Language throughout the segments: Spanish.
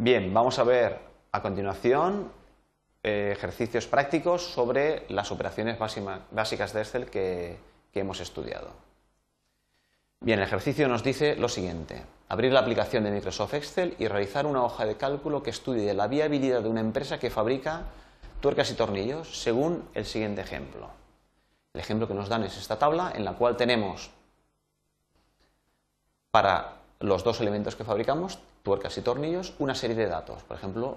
Bien, vamos a ver a continuación eh, ejercicios prácticos sobre las operaciones básicas de Excel que, que hemos estudiado. Bien, el ejercicio nos dice lo siguiente. Abrir la aplicación de Microsoft Excel y realizar una hoja de cálculo que estudie la viabilidad de una empresa que fabrica tuercas y tornillos según el siguiente ejemplo. El ejemplo que nos dan es esta tabla en la cual tenemos para los dos elementos que fabricamos, tuercas y tornillos, una serie de datos. Por ejemplo,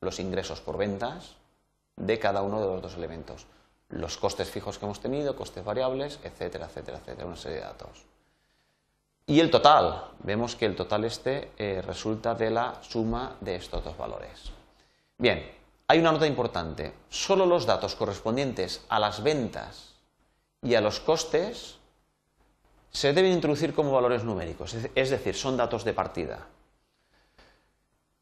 los ingresos por ventas de cada uno de los dos elementos. Los costes fijos que hemos tenido, costes variables, etcétera, etcétera, etcétera, una serie de datos. Y el total, vemos que el total este eh, resulta de la suma de estos dos valores. Bien, hay una nota importante. Solo los datos correspondientes a las ventas y a los costes se deben introducir como valores numéricos, es decir, son datos de partida.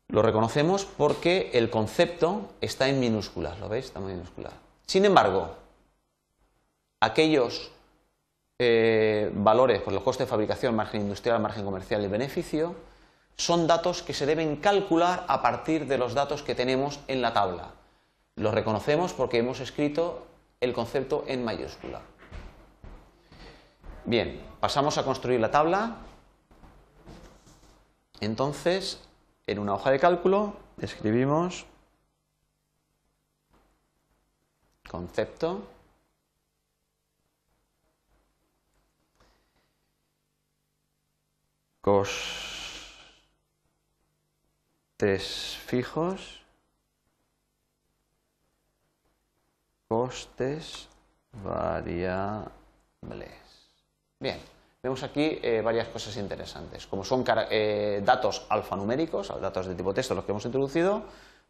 Lo reconocemos porque el concepto está en minúsculas, ¿lo veis? Está en minúscula. Sin embargo, aquellos eh, valores, por los costes de fabricación, margen industrial, margen comercial y beneficio, son datos que se deben calcular a partir de los datos que tenemos en la tabla. Los reconocemos porque hemos escrito el concepto en mayúscula. Bien, pasamos a construir la tabla. Entonces, en una hoja de cálculo escribimos concepto. Costes fijos. Costes variables Bien, vemos aquí eh, varias cosas interesantes. Como son eh, datos alfanuméricos, datos de tipo texto los que hemos introducido,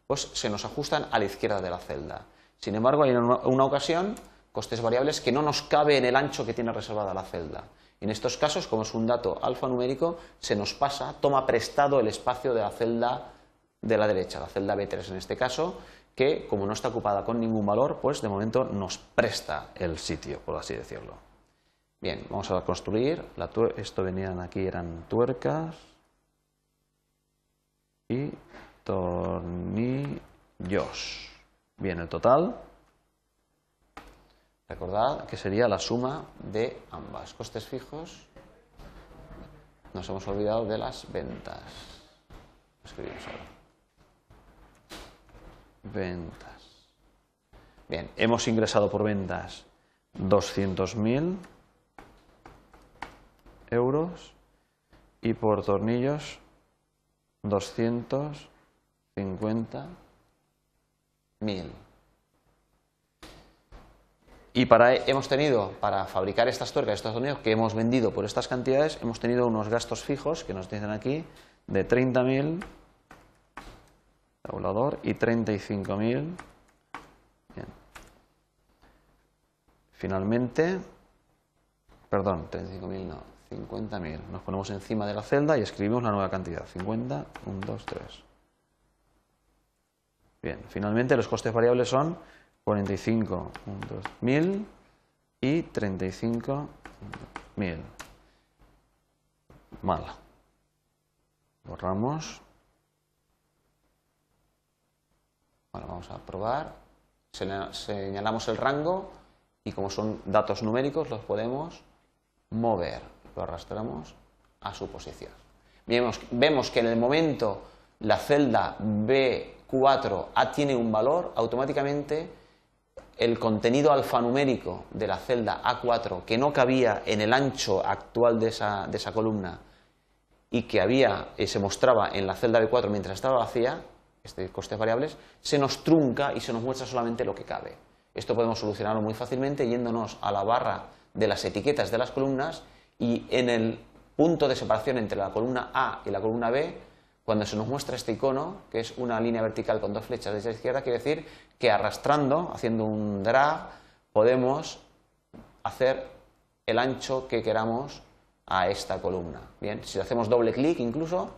pues se nos ajustan a la izquierda de la celda. Sin embargo, hay una, una ocasión costes variables que no nos cabe en el ancho que tiene reservada la celda. En estos casos, como es un dato alfanumérico, se nos pasa, toma prestado el espacio de la celda de la derecha, la celda B3 en este caso, que como no está ocupada con ningún valor, pues de momento nos presta el sitio, por así decirlo. Bien, vamos a construir. esto venían aquí, eran tuercas y tornillos. Bien, el total, recordad que sería la suma de ambas. Costes fijos, nos hemos olvidado de las ventas. Escribimos ahora. Ventas. Bien, hemos ingresado por ventas 200.000 euros y por tornillos 250.000. Y para, hemos tenido, para fabricar estas tuercas, estos tornillos que hemos vendido por estas cantidades, hemos tenido unos gastos fijos que nos dicen aquí de 30.000 tabulador y 35.000. Finalmente, perdón, 35.000 no, 50.000. Nos ponemos encima de la celda y escribimos la nueva cantidad. 50, 1, 2, 3. Bien, finalmente los costes variables son 45, 1, y 35.000. Mal. Borramos. Bueno, vamos a probar. Señalamos el rango y como son datos numéricos los podemos mover lo arrastramos a su posición. Vemos, que en el momento la celda B4 A tiene un valor, automáticamente el contenido alfanumérico de la celda A4 que no cabía en el ancho actual de esa, de esa columna y que había y se mostraba en la celda B4 mientras estaba vacía, este costes variables, se nos trunca y se nos muestra solamente lo que cabe. Esto podemos solucionarlo muy fácilmente yéndonos a la barra de las etiquetas de las columnas y en el punto de separación entre la columna A y la columna B, cuando se nos muestra este icono, que es una línea vertical con dos flechas desde la izquierda, quiere decir que arrastrando, haciendo un drag, podemos hacer el ancho que queramos a esta columna. Bien, si hacemos doble clic incluso,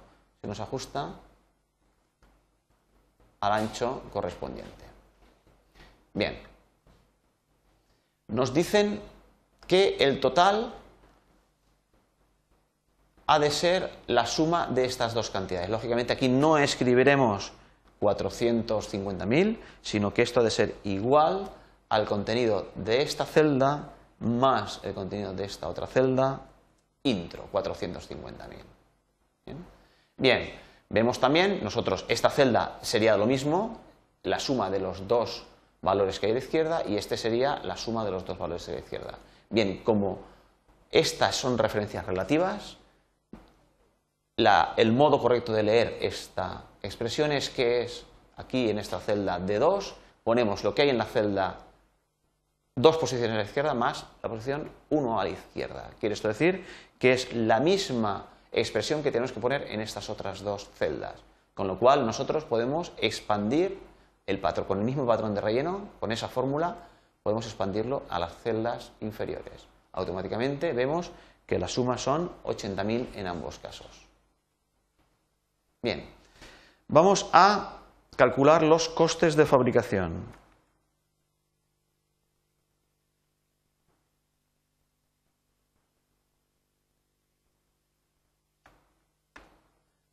se nos ajusta al ancho correspondiente. Bien, nos dicen que el total ha de ser la suma de estas dos cantidades. Lógicamente aquí no escribiremos 450.000, sino que esto ha de ser igual al contenido de esta celda más el contenido de esta otra celda, intro, 450.000. Bien. Bien, vemos también, nosotros, esta celda sería lo mismo, la suma de los dos valores que hay de izquierda y este sería la suma de los dos valores de izquierda. Bien, como estas son referencias relativas, el modo correcto de leer esta expresión es que es aquí en esta celda D2, ponemos lo que hay en la celda dos posiciones a la izquierda más la posición 1 a la izquierda. Quiere esto decir que es la misma expresión que tenemos que poner en estas otras dos celdas. Con lo cual nosotros podemos expandir el patrón, con el mismo patrón de relleno, con esa fórmula, podemos expandirlo a las celdas inferiores. Automáticamente vemos que las sumas son 80.000 en ambos casos. Bien, vamos a calcular los costes de fabricación.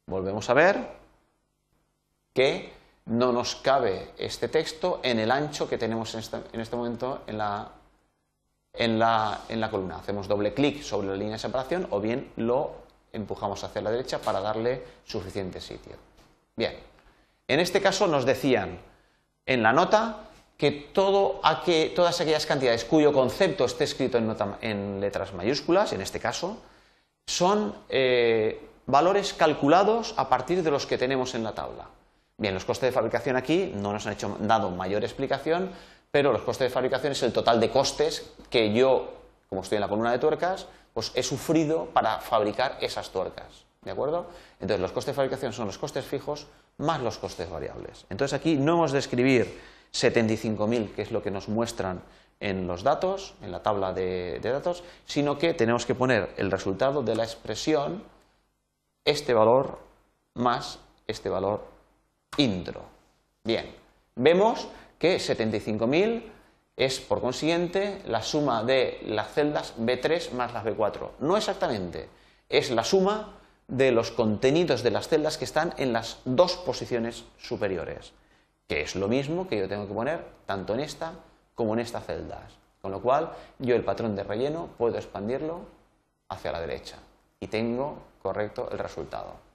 Volvemos a ver que no nos cabe este texto en el ancho que tenemos en este, momento en la, en la columna. Hacemos doble clic sobre la línea de separación o bien lo empujamos hacia la derecha para darle suficiente sitio. Bien, en este caso nos decían en la nota que, todo todas aquellas cantidades cuyo concepto esté escrito en, letras mayúsculas, en este caso, son eh, valores calculados a partir de los que tenemos en la tabla. Bien, los costes de fabricación aquí no nos han hecho, dado mayor explicación, pero los costes de fabricación es el total de costes que yo, como estoy en la columna de tuercas, pues he sufrido para fabricar esas tuercas. ¿De acuerdo? Entonces, los costes de fabricación son los costes fijos más los costes variables. Entonces, aquí no hemos de escribir 75.000, que es lo que nos muestran en los datos, en la tabla de, datos, sino que tenemos que poner el resultado de la expresión, este valor más este valor intro. Bien, vemos que 75.000 es, por consiguiente, la suma de las celdas B3 más las B4. No exactamente, es la suma de los contenidos de las celdas que están en las dos posiciones superiores, que es lo mismo que yo tengo que poner tanto en esta como en estas celdas. Con lo cual, yo el patrón de relleno puedo expandirlo hacia la derecha y tengo correcto el resultado.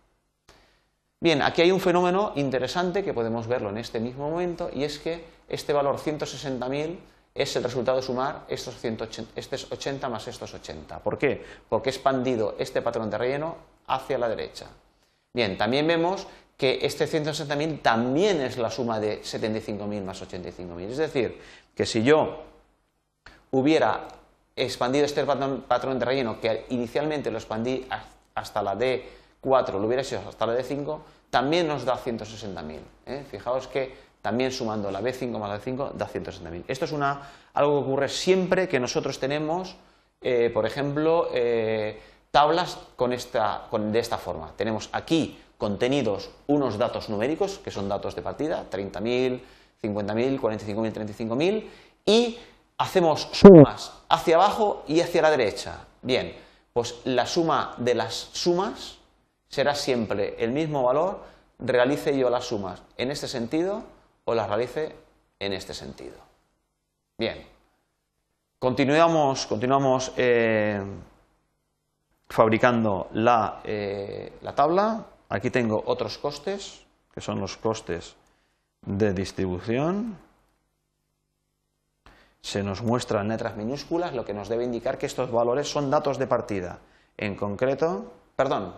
Bien, aquí hay un fenómeno interesante que podemos verlo en este mismo momento y es que este valor 160.000 es el resultado de sumar estos 180, estos 80 más estos 80. ¿Por qué? Porque he expandido este patrón de relleno hacia la derecha. Bien, también vemos que este 160.000 también es la suma de 75.000 más 85.000. Es decir, que si yo hubiera expandido este patrón, de relleno, que inicialmente lo expandí hasta la D4, lo hubiera sido hasta la D5, también nos da 160.000. ¿eh? Fijaos que también sumando la B5 más la B5 da 160.000. Esto es una, algo que ocurre siempre que nosotros tenemos, eh, por ejemplo, eh, tablas con esta, de esta forma. Tenemos aquí contenidos unos datos numéricos, que son datos de partida, 30.000, 50.000, 45.000, 35.000, y hacemos sumas hacia abajo y hacia la derecha. Bien, pues la suma de las sumas será siempre el mismo valor, realice yo las sumas en este sentido o las realice en este sentido. Bien, continuamos, continuamos eh, fabricando la, eh, la tabla. Aquí tengo otros costes, que son los costes de distribución. Se nos muestran letras minúsculas, lo que nos debe indicar que estos valores son datos de partida. En concreto, perdón,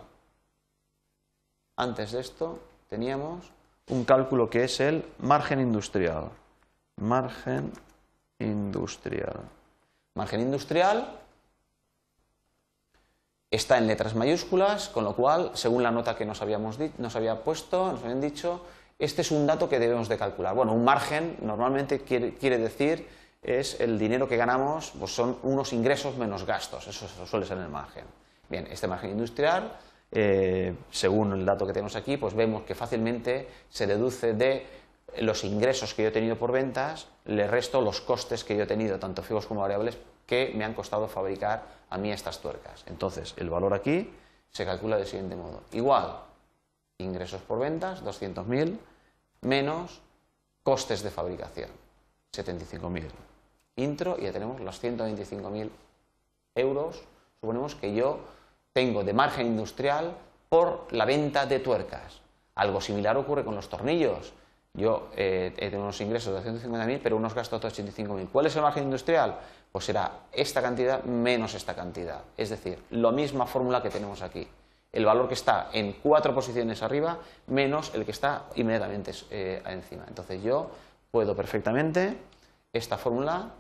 antes de esto teníamos un cálculo que es el margen industrial. Margen industrial. Margen industrial está en letras mayúsculas, con lo cual, según la nota que nos, habíamos nos había puesto, nos habían dicho, este es un dato que debemos de calcular. Bueno, un margen normalmente quiere, decir es el dinero que ganamos, pues son unos ingresos menos gastos, eso suele ser el margen. Bien, este margen industrial eh, según el dato que tenemos aquí, pues vemos que fácilmente se deduce de los ingresos que yo he tenido por ventas, le resto los costes que yo he tenido, tanto fijos como variables, que me han costado fabricar a mí estas tuercas. Entonces, el valor aquí se calcula del siguiente modo. Igual, ingresos por ventas, 200.000, menos costes de fabricación, 75.000. Intro, y ya tenemos los 125.000 euros, suponemos que yo tengo de margen industrial por la venta de tuercas. Algo similar ocurre con los tornillos. Yo eh, tengo unos ingresos de 250.000, pero unos gastos de 85.000. ¿Cuál es el margen industrial? Pues será esta cantidad menos esta cantidad. Es decir, la misma fórmula que tenemos aquí. El valor que está en cuatro posiciones arriba menos el que está inmediatamente eh, encima. Entonces yo puedo perfectamente esta fórmula,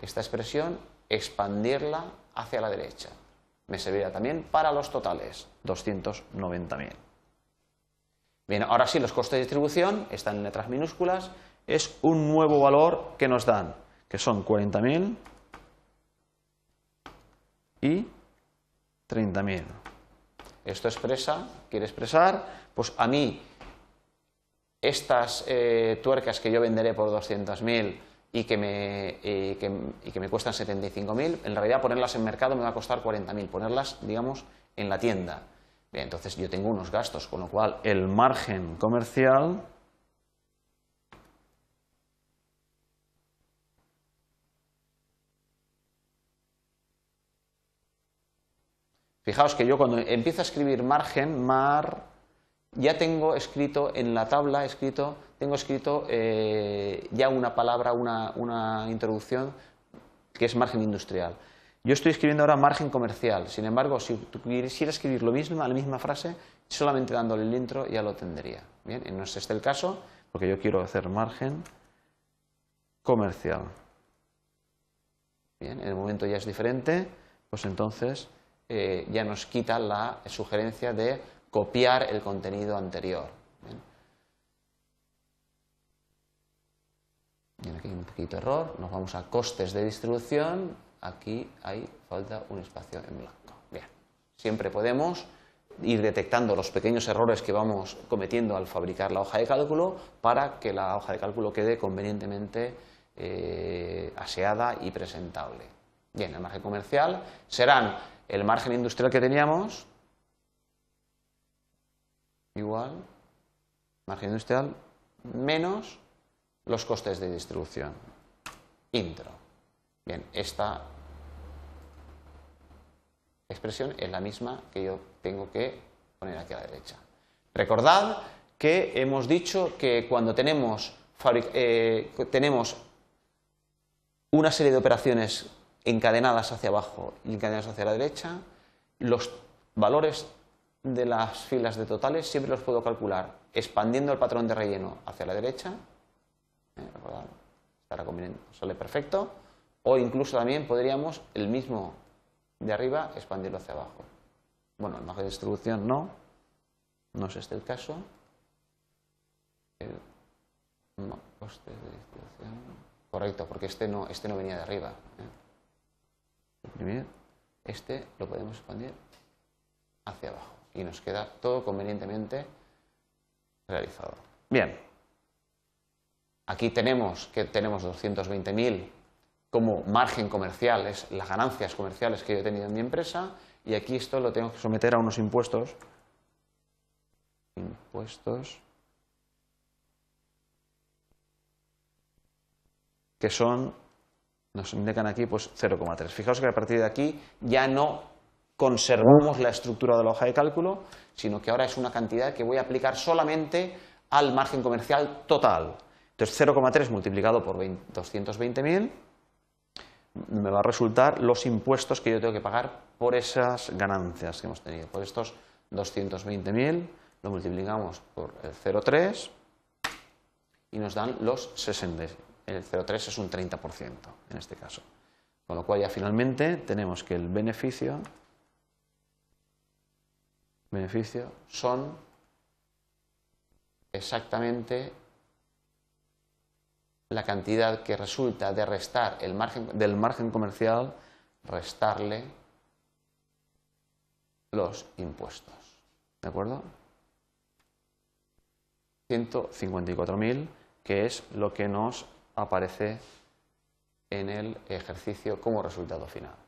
esta expresión, expandirla hacia la derecha. Me servirá también para los totales, 290.000. Bien, ahora sí, los costes de distribución están en letras minúsculas. Es un nuevo valor que nos dan, que son 40.000 y 30.000. Esto expresa, quiere expresar, pues a mí estas eh, tuercas que yo venderé por 200.000 y que me, y que, me cuestan 75.000, en realidad ponerlas en mercado me va a costar 40.000, ponerlas, digamos, en la tienda. Entonces yo tengo unos gastos, con lo cual el margen comercial Fijaos que yo cuando empiezo a escribir margen, mar, ya tengo escrito en la tabla, escrito, tengo escrito eh, ya una palabra, una, introducción que es margen industrial. Yo estoy escribiendo ahora margen comercial, sin embargo, si quisiera escribir lo mismo, la misma frase, solamente dándole el intro ya lo tendría. Bien, no es este el caso, porque yo quiero hacer margen comercial. Bien, en el momento ya es diferente, pues entonces eh, ya nos quita la sugerencia de copiar el contenido anterior. aquí hay un poquito de error, nos vamos a costes de distribución, aquí hay falta un espacio en blanco. Bien, siempre podemos ir detectando los pequeños errores que vamos cometiendo al fabricar la hoja de cálculo para que la hoja de cálculo quede convenientemente eh, aseada y presentable. Bien, el margen comercial serán el margen industrial que teníamos igual margen industrial menos los costes de distribución. Intro. Bien, esta expresión es la misma que yo tengo que poner aquí a la derecha. Recordad que hemos dicho que cuando tenemos, eh, tenemos una serie de operaciones encadenadas hacia abajo y encadenadas hacia la derecha, los valores de las filas de totales siempre los puedo calcular expandiendo el patrón de relleno hacia la derecha, ¿eh? estará sale perfecto, o incluso también podríamos el mismo de arriba expandirlo hacia abajo. Bueno, el margen de distribución no, no es este el caso. coste de distribución. Correcto, porque este no, este no venía de arriba. ¿eh? Este lo podemos expandir hacia abajo y nos queda todo convenientemente realizado. Bien, aquí tenemos que tenemos 220.000 como margen comercial, es las ganancias comerciales que yo he tenido en mi empresa y aquí esto lo tengo que someter a unos impuestos. Impuestos que son, nos indican aquí, pues 0,3. Fijaos que a partir de aquí ya no conservamos la estructura de la hoja de cálculo, sino que ahora es una cantidad que voy a aplicar solamente al margen comercial total. Entonces 0,3 multiplicado por 220.000 me va a resultar los impuestos que yo tengo que pagar por esas ganancias que hemos tenido. Por estos 220.000 lo multiplicamos por el 0,3 y nos dan los 60. El 0,3 es un 30% en este caso. Con lo cual ya finalmente tenemos que el beneficio beneficio son exactamente la cantidad que resulta de restar el margen, del margen comercial, restarle los impuestos. ¿De acuerdo? 154.000, que es lo que nos aparece en el ejercicio como resultado final.